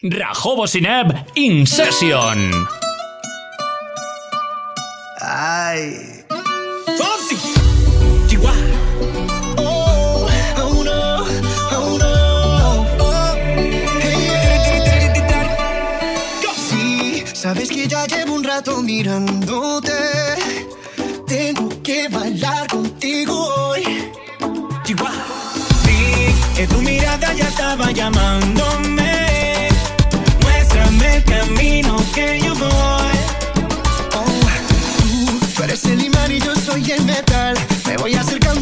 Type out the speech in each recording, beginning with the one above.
Rajobo Sineb In Session. Ay. Oh, oh, oh, sabes que ya llevo un rato mirándote. Tengo que bailar contigo hoy. Chihuahua. Vi que tu mirada ya estaba llamándome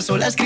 las olas.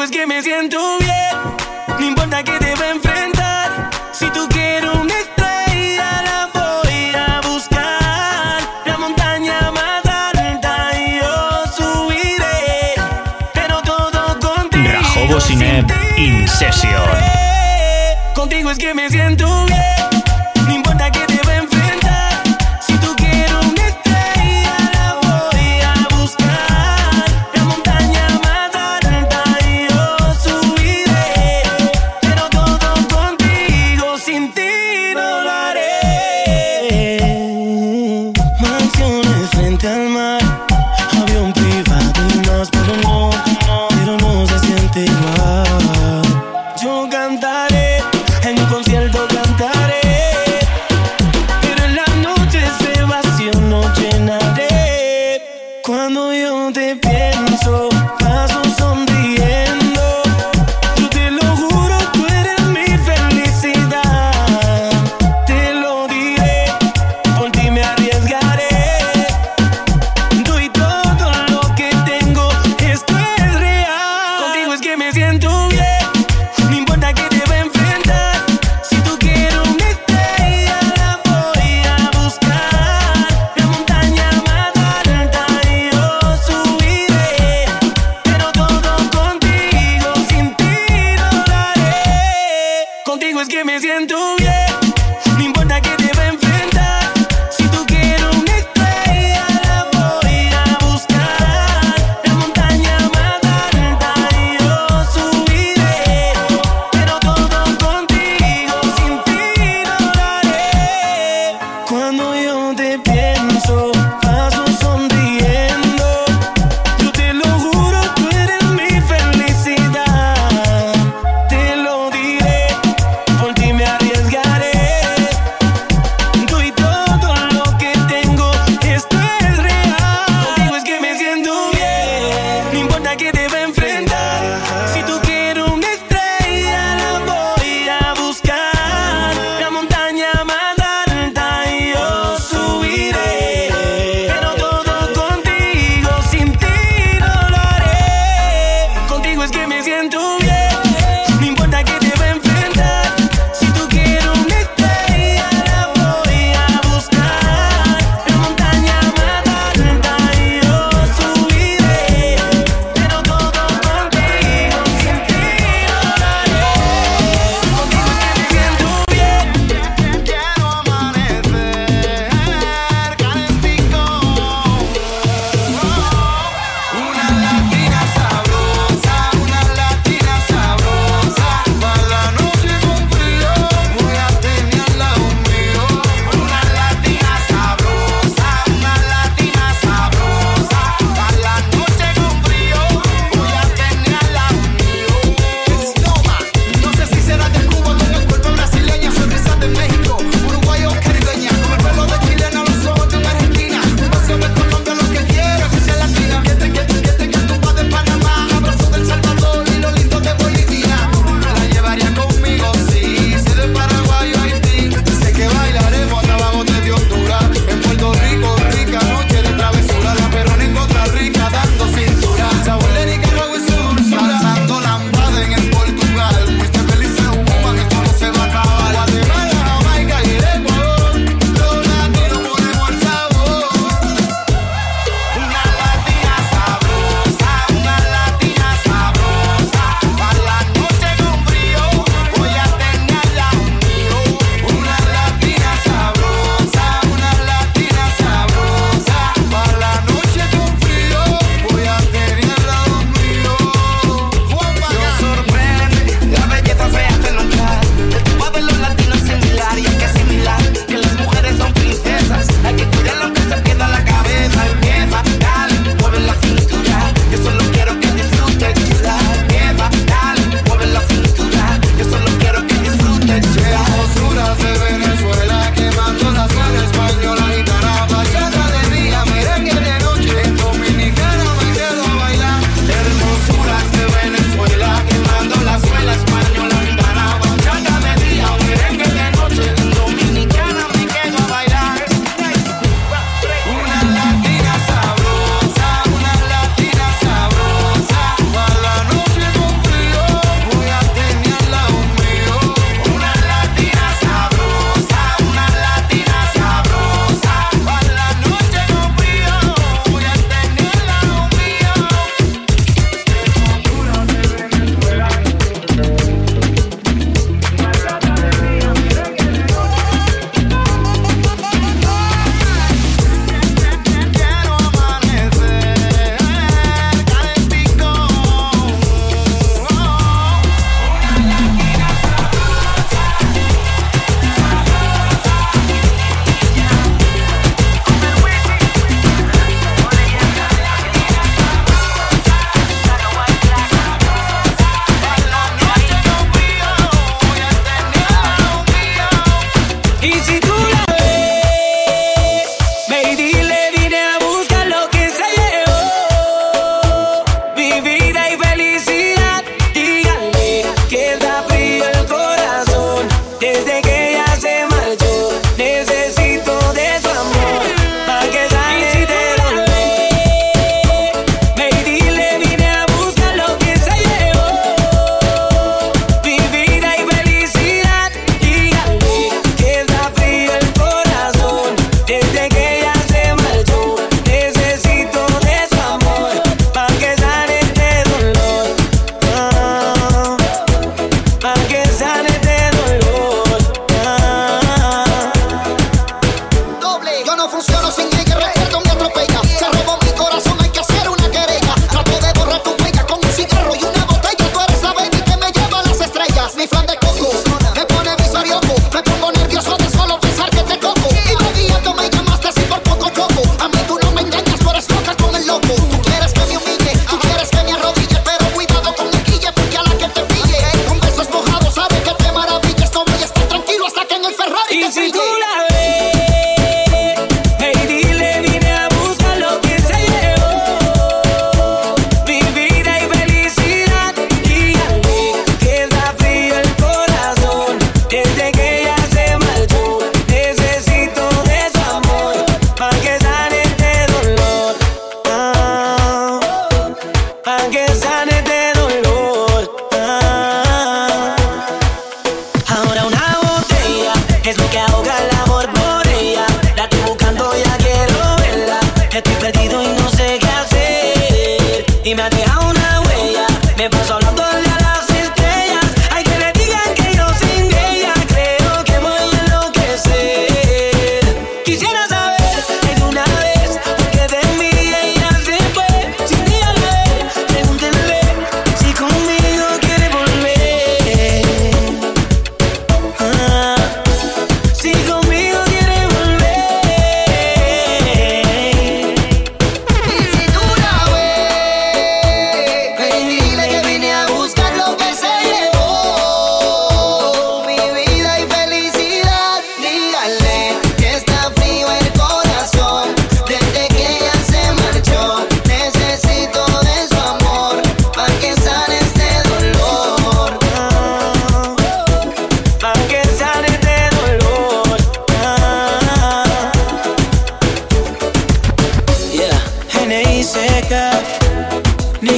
contigo es que me siento bien. No importa que te va a enfrentar. Si tú quieres una estrella, la voy a buscar. La montaña más alta yo subiré. Pero todo contigo. Rajobo Sineb, Incesio. Contigo es que me siento bien.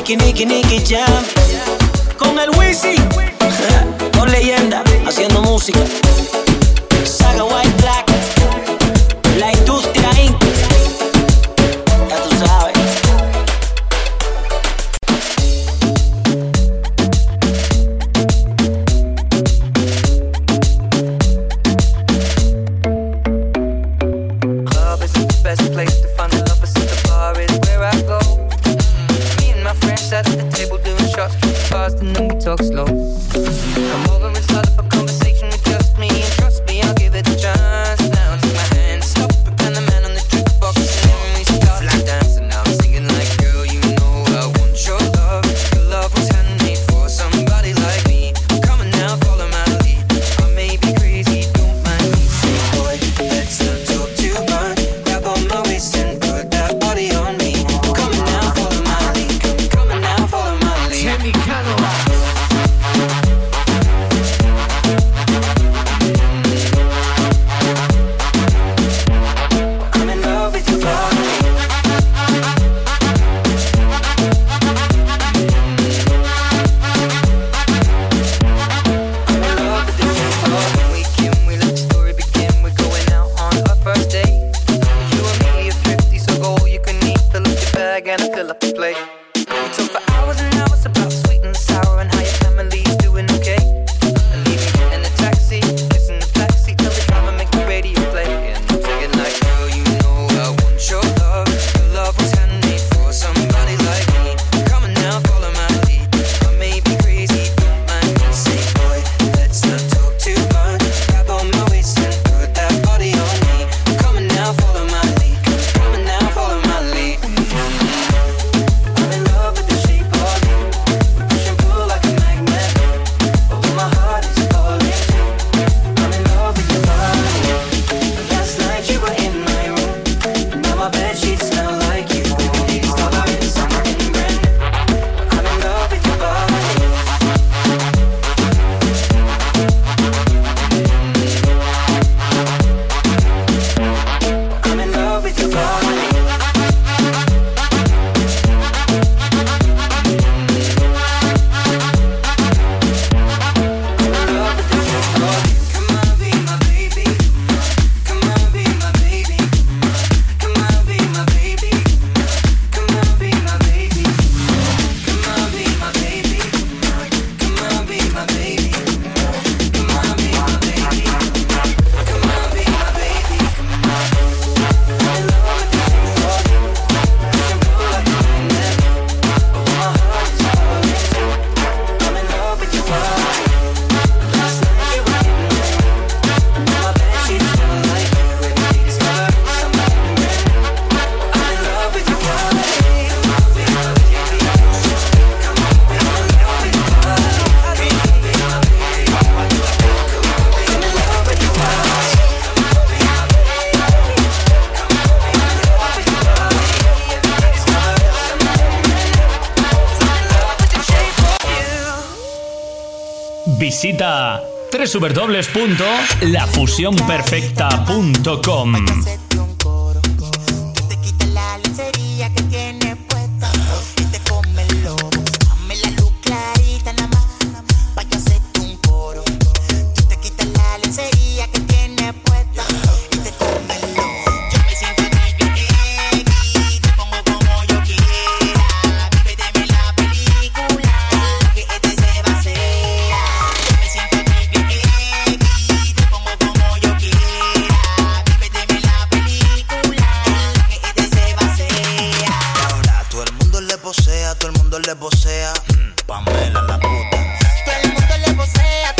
Nicky, Nicky, Nicky Jam. Con el Wizzy, con leyenda, haciendo música. Saga White Black. Superdobles lafusiónperfecta.com Pamela la puta. Todo el mundo le posea,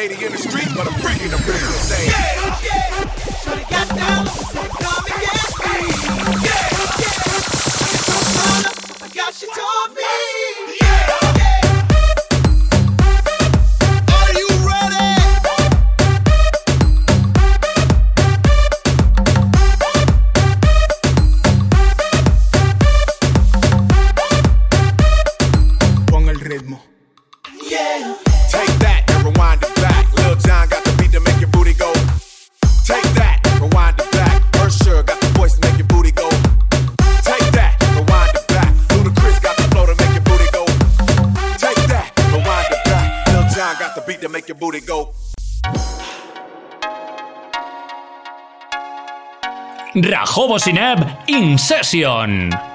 lady in the street, but a freak in the real. Say. Yeah. Jobo Sineb In Session.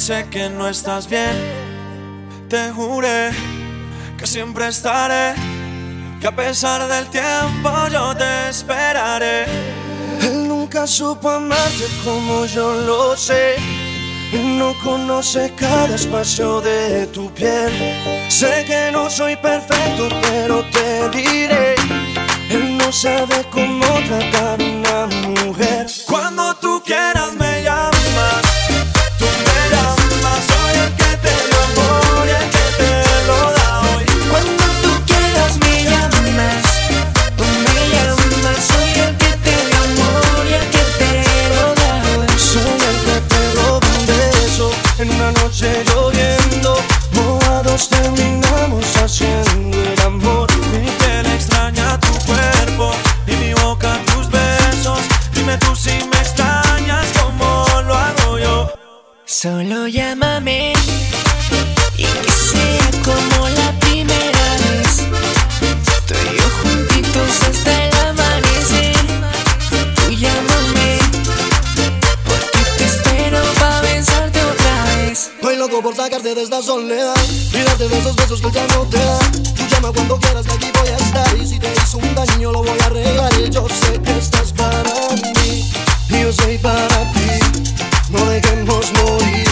sé que no estás bien, te juré que siempre estaré, que a pesar del tiempo yo te esperaré. Él nunca supo amarte como yo lo sé. Él no conoce cada espacio de tu piel. Sé que no soy perfecto, pero te diré. Él no sabe cómo tratar a una mujer. Cuando tú quieras. Solo llámame y que sea como la primera vez. Tú y juntitos hasta el amanecer. Tú llámame porque te espero para besarte otra vez. Estoy loco por sacarte de esta soledad y darte de esos besos que ya no te da. Tú llama cuando quieras que aquí voy a estar y si te hizo un daño lo voy a arreglar. Yo sé que estás para mí y yo soy para ti. No dejemos morir.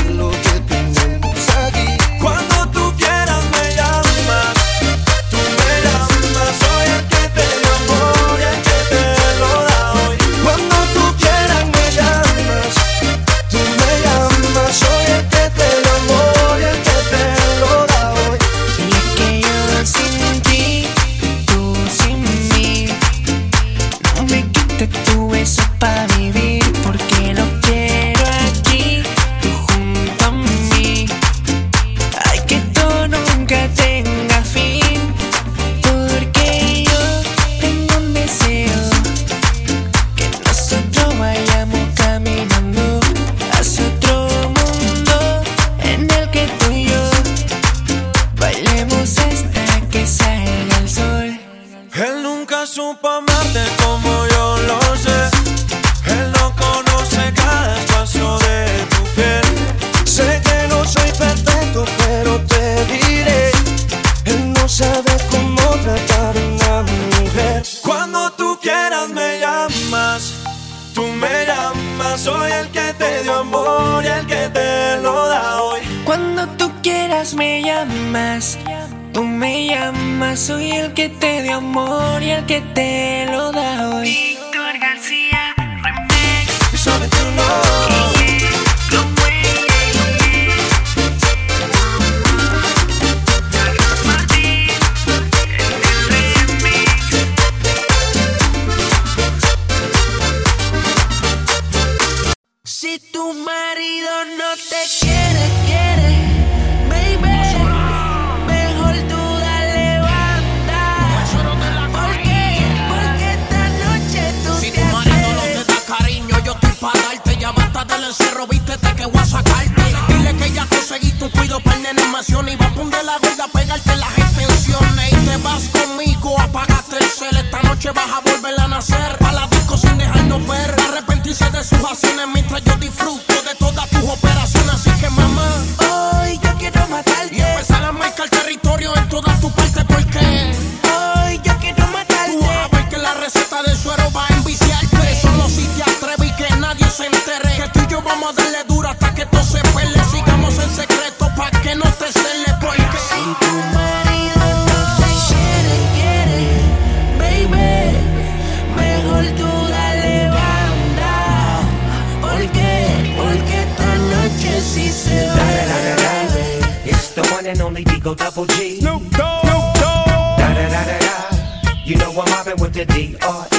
Go double G. Snoop Dogg. Snoop Dogg. Da da da da da. You know I'm mobbing with the D R E.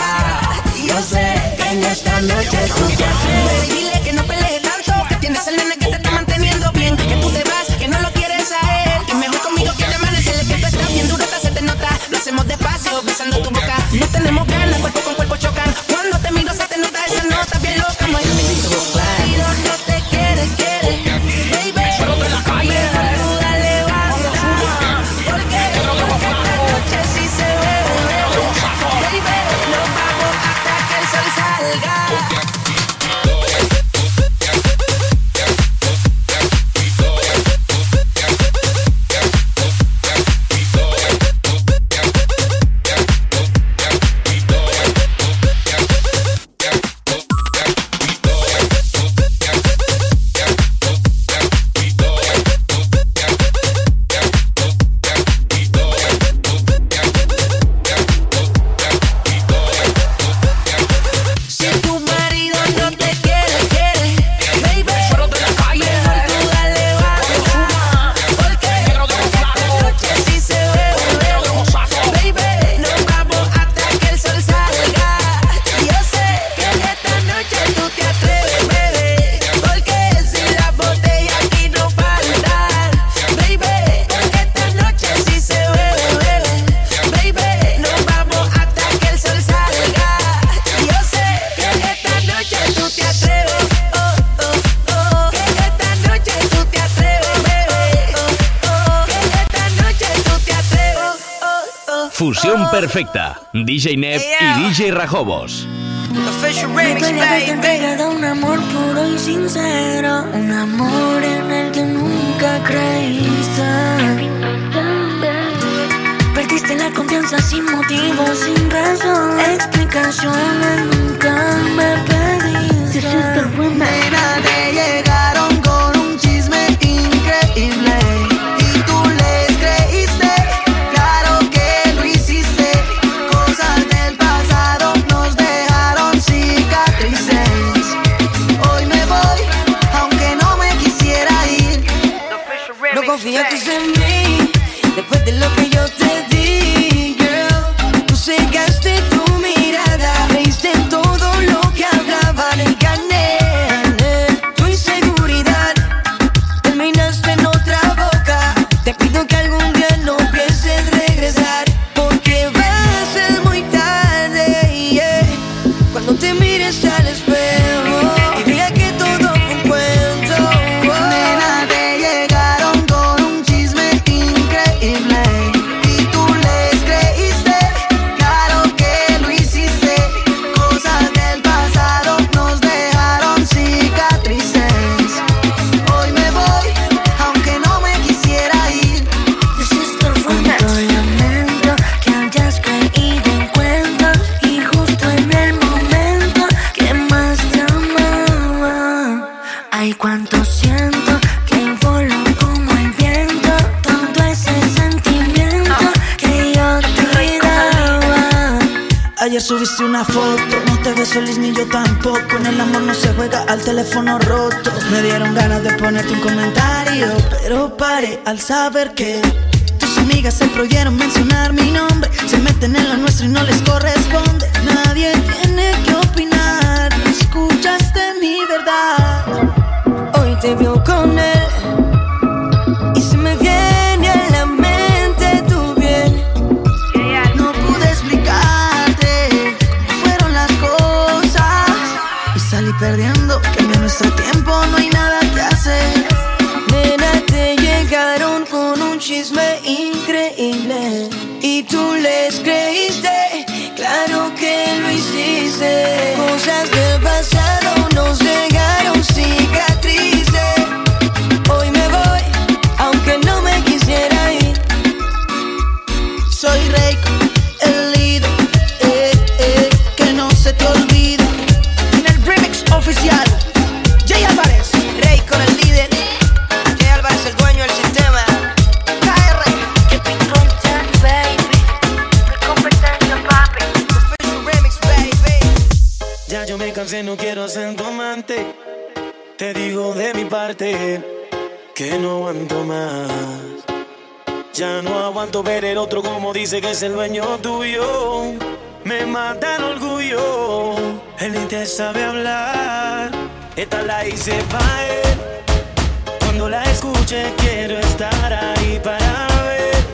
amiga. Yo sé que en esta noche tú te Sergi Rajobos. Me que te entregado un amor puro y sincero, un amor en el que nunca creíste. Perdiste la confianza sin motivo, sin razón, explicaciones nunca me pediste. Mira, te llega. saber que que no aguanto más. Ya no aguanto ver el otro como dice que es el dueño tuyo. Me mata el orgullo, él ni te sabe hablar. Esta la hice pa' él. Cuando la escuche quiero estar ahí para ver.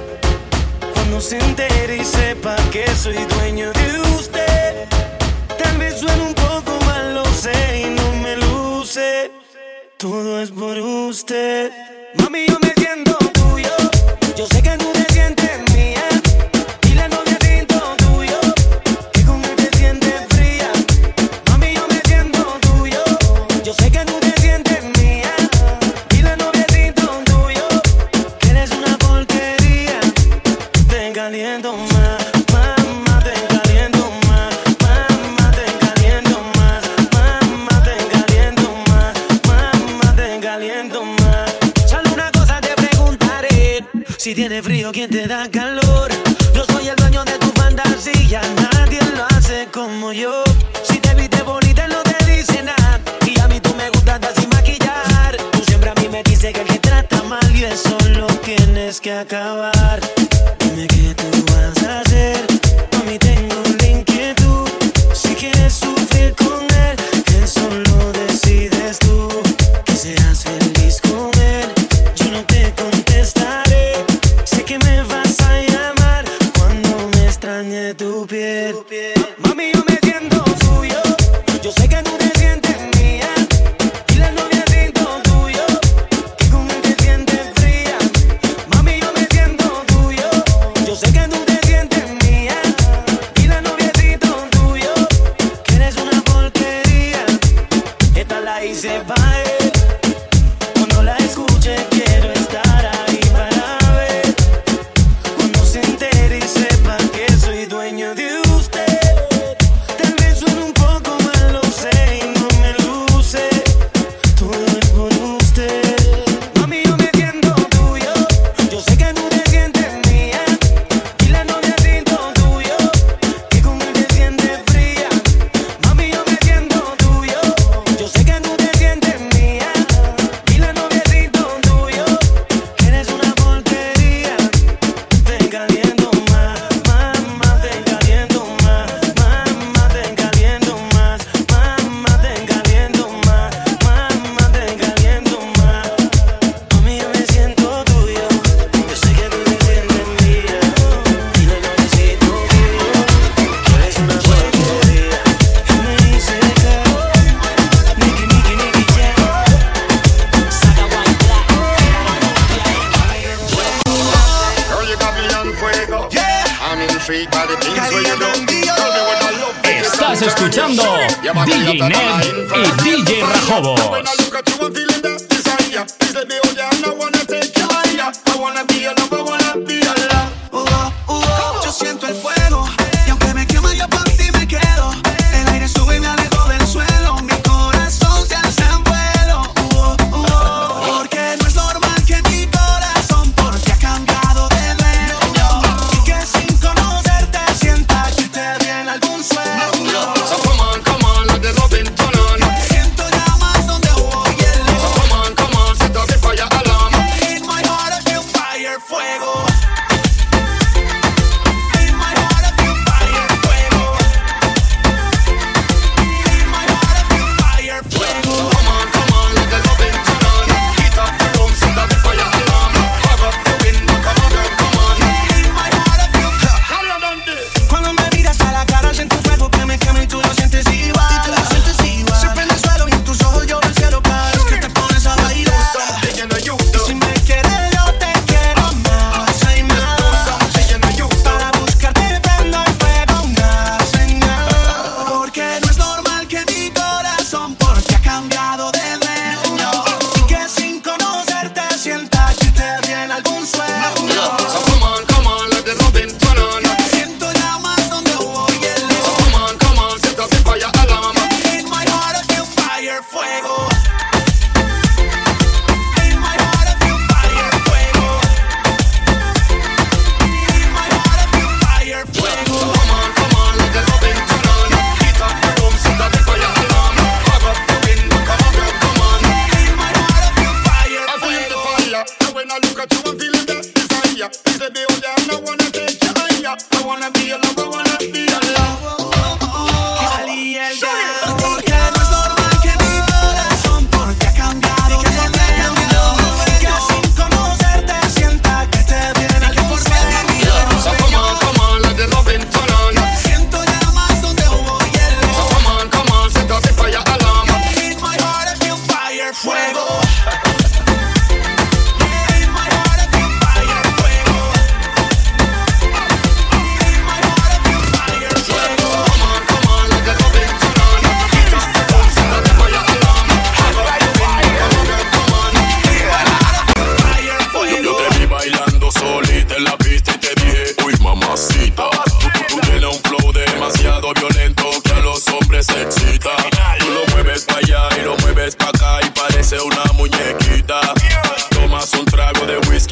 Cuando se entere y sepa que soy dueño de usted. Tal vez suene un poco mal, lo sé y no me luce. Todo es por usted. Mami, yo me Si tiene frío, ¿quién te da calor? Yo soy el dueño de tu fantasía, nadie lo hace como yo. Si te viste bonita, no te dice nada. Y a mí tú me gustas así maquillar. Tú siempre a mí me dices que el que trata mal y eso lo tienes que acabar. Dime que tú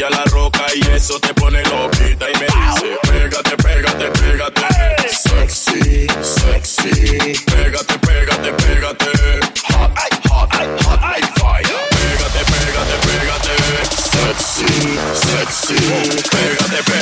a la roca y eso te pone loquita. Y me dice, pégate, pégate, pégate. Sexy, sexy. Pégate, pégate, pégate. Hot, hot, hot, hot, fire. Pégate, pégate, pégate. Sexy, sexy. Pégate, pégate.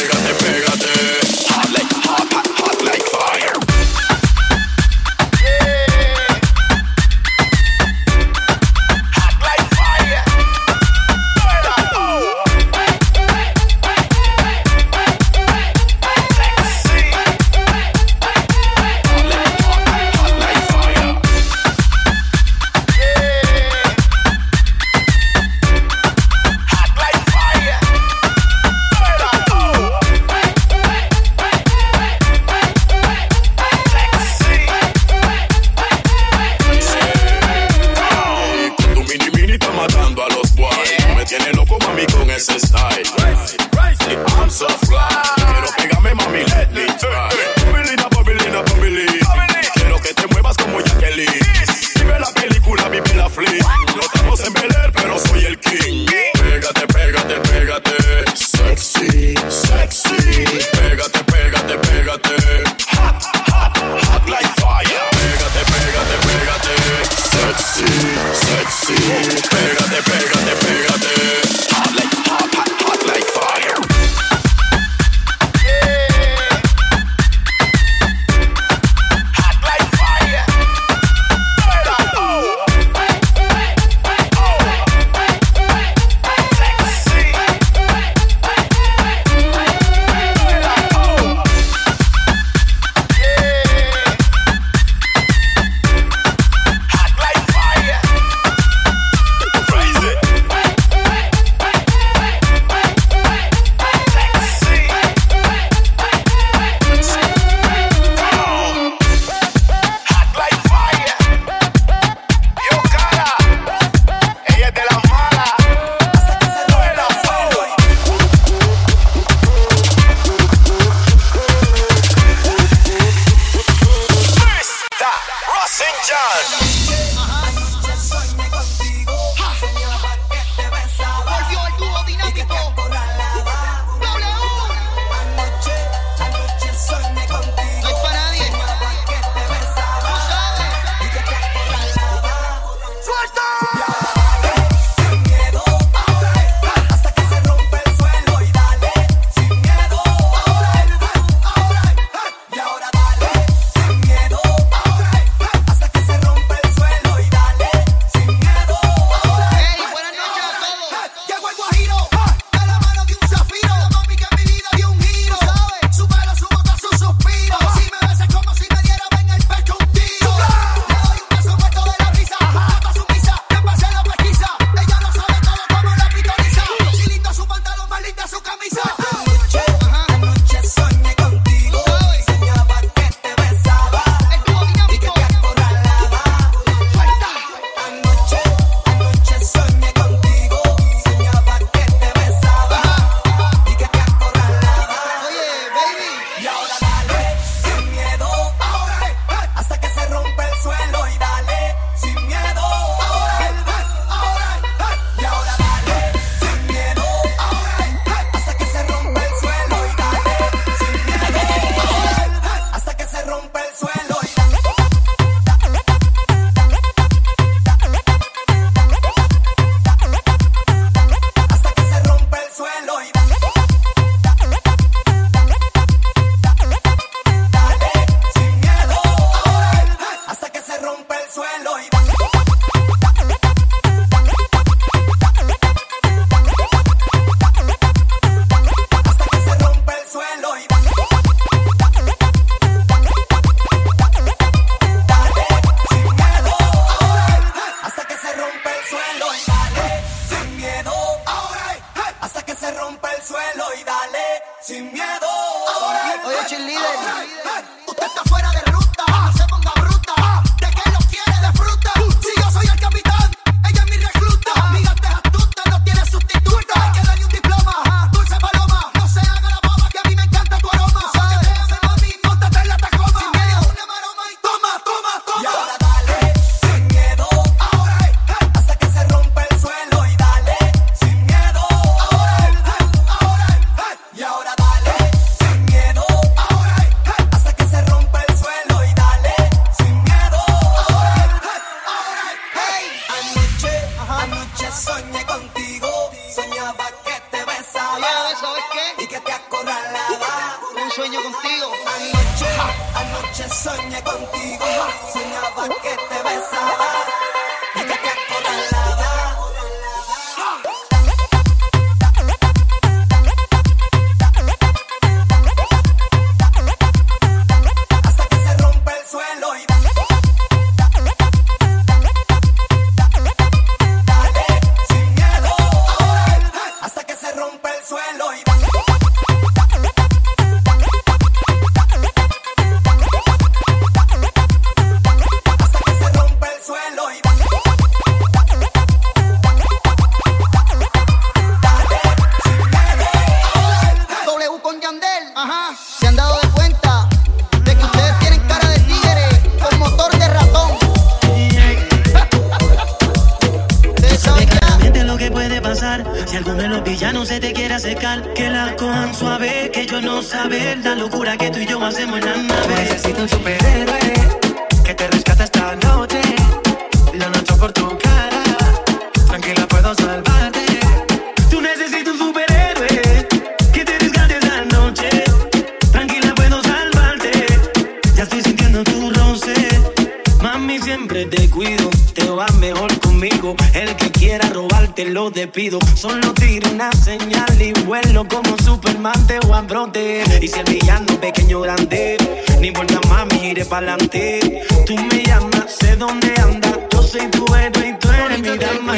El que quiera robarte lo despido. Solo tira una señal y vuelo como Superman de Juan Brote. Y si el villano pequeño grande, no importa mami, iré pa'lante. Tú me llamas, sé dónde andas. Yo soy tu héroe y tú eres mi dama.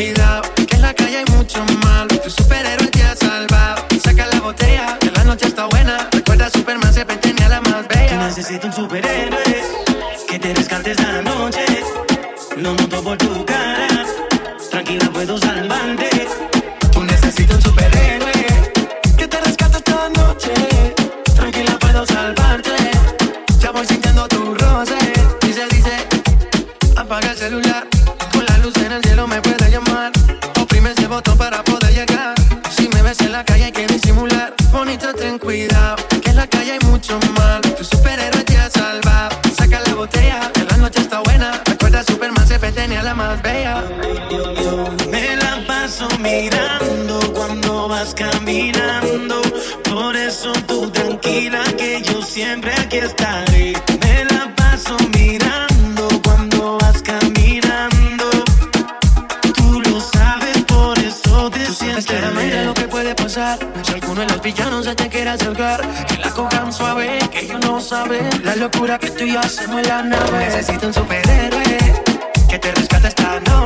Que en la calle hay mucho mal. Tu superhéroe te ha salvado. Saca la botella, que la noche está buena. Recuerda, Superman siempre tenía la más bella. Que necesito un superhéroe caminando. Por eso tú tranquila que yo siempre aquí estaré. Me la paso mirando cuando vas caminando. Tú lo sabes, por eso te sientes. Que mira lo que puede pasar. Si alguno de los villanos se te quiere acercar, que la cojan suave, que ellos no saben. La locura que tú y yo hacemos en la nave. Necesito un superhéroe que te rescate esta noche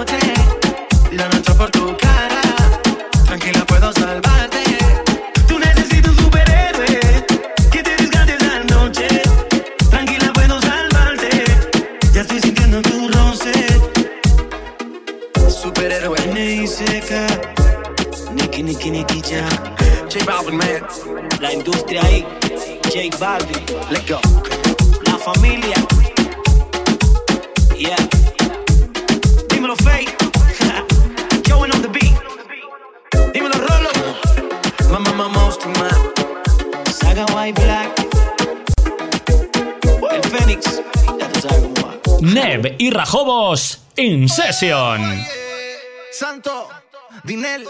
Baldi. Let's go. La familia. Yeah. Dímelo, Fake. Going on the beat. Dímelo, Rolo. Mamá, mamá. Saga White Black. El Fénix. Neb y Rajobos. In Session. Santo. Dinel.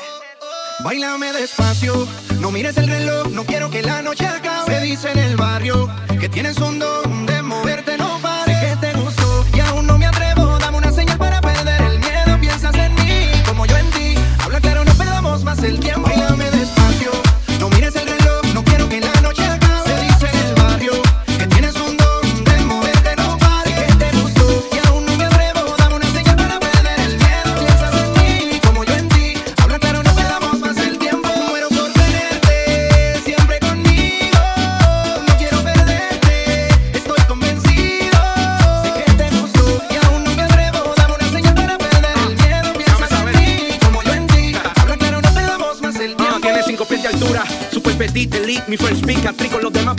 Bailame despacio, no mires el reloj, no quiero que la noche acabe. Se dice en el barrio que tienes un don de moverte, no pares. Sé que te gustó y aún no me atrevo. Dame una señal para perder el miedo, piensas en mí como yo en ti. Habla claro, no perdamos más el tiempo.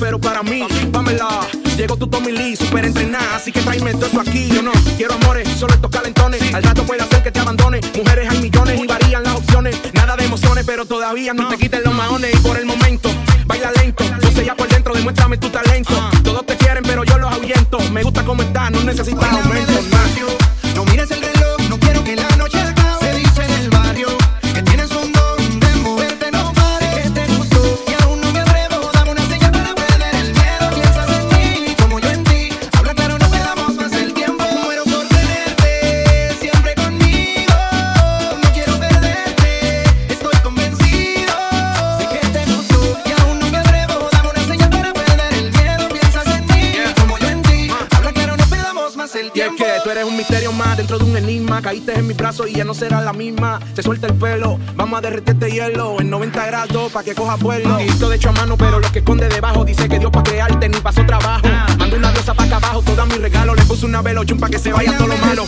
pero para mí, vámela. Llegó tu Tommy Lee, super entrenada, así que tráeme todo eso aquí. Yo no quiero amores, solo estos calentones. Al rato puede hacer que te abandone. Mujeres hay millones y varían las opciones. Nada de emociones, pero todavía no te quiten los maones. Y por el momento, baila lento. Yo sé ya por dentro, demuéstrame tu talento. Todos te quieren, pero yo los ahuyento. Me gusta cómo estás, no necesitas aumento. Y ya no será la misma. Se suelta el pelo, vamos a derretir este hielo en 90 grados pa' que coja vuelo. Grito de hecho a mano, pero lo que esconde debajo dice que Dios pa' crearte ni pasó trabajo. Ah. Mando una diosa pa' acá abajo, todo mi regalo. Le puse una velo pa' que se vaya todo lo malo.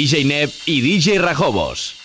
DJ Neb y DJ Rajobos.